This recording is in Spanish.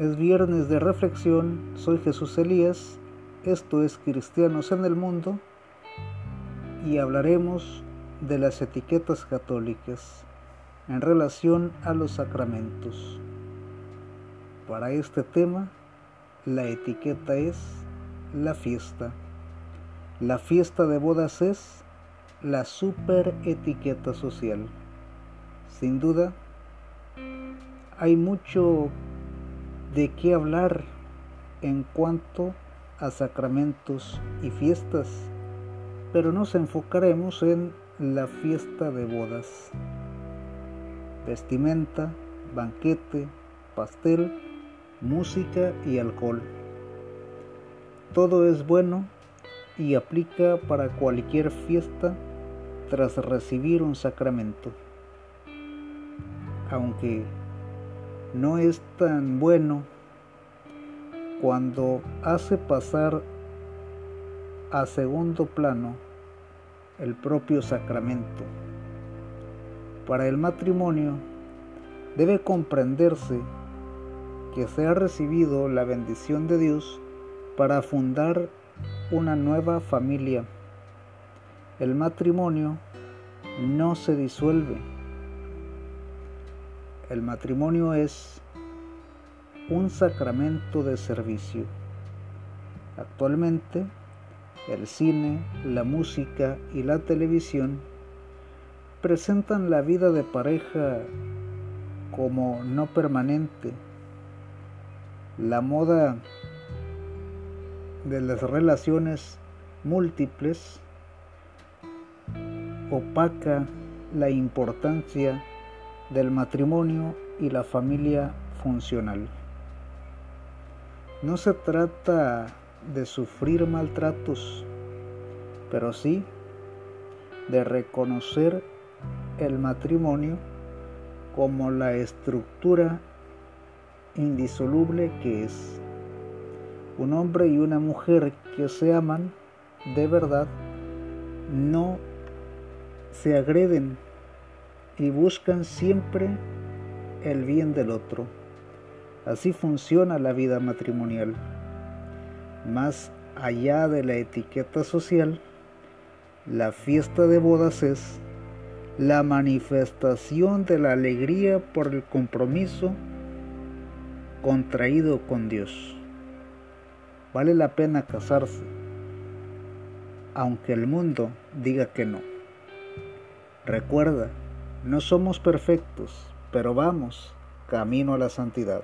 Es viernes de reflexión, soy Jesús Elías, esto es Cristianos en el Mundo y hablaremos de las etiquetas católicas en relación a los sacramentos. Para este tema, la etiqueta es la fiesta. La fiesta de bodas es la super etiqueta social. Sin duda, hay mucho de qué hablar en cuanto a sacramentos y fiestas, pero nos enfocaremos en la fiesta de bodas. Vestimenta, banquete, pastel, música y alcohol. Todo es bueno y aplica para cualquier fiesta tras recibir un sacramento. Aunque no es tan bueno cuando hace pasar a segundo plano el propio sacramento. Para el matrimonio debe comprenderse que se ha recibido la bendición de Dios para fundar una nueva familia. El matrimonio no se disuelve el matrimonio es un sacramento de servicio. Actualmente, el cine, la música y la televisión presentan la vida de pareja como no permanente. La moda de las relaciones múltiples opaca la importancia del matrimonio y la familia funcional. No se trata de sufrir maltratos, pero sí de reconocer el matrimonio como la estructura indisoluble que es. Un hombre y una mujer que se aman de verdad no se agreden y buscan siempre el bien del otro. Así funciona la vida matrimonial. Más allá de la etiqueta social, la fiesta de bodas es la manifestación de la alegría por el compromiso contraído con Dios. Vale la pena casarse, aunque el mundo diga que no. Recuerda, no somos perfectos, pero vamos camino a la santidad.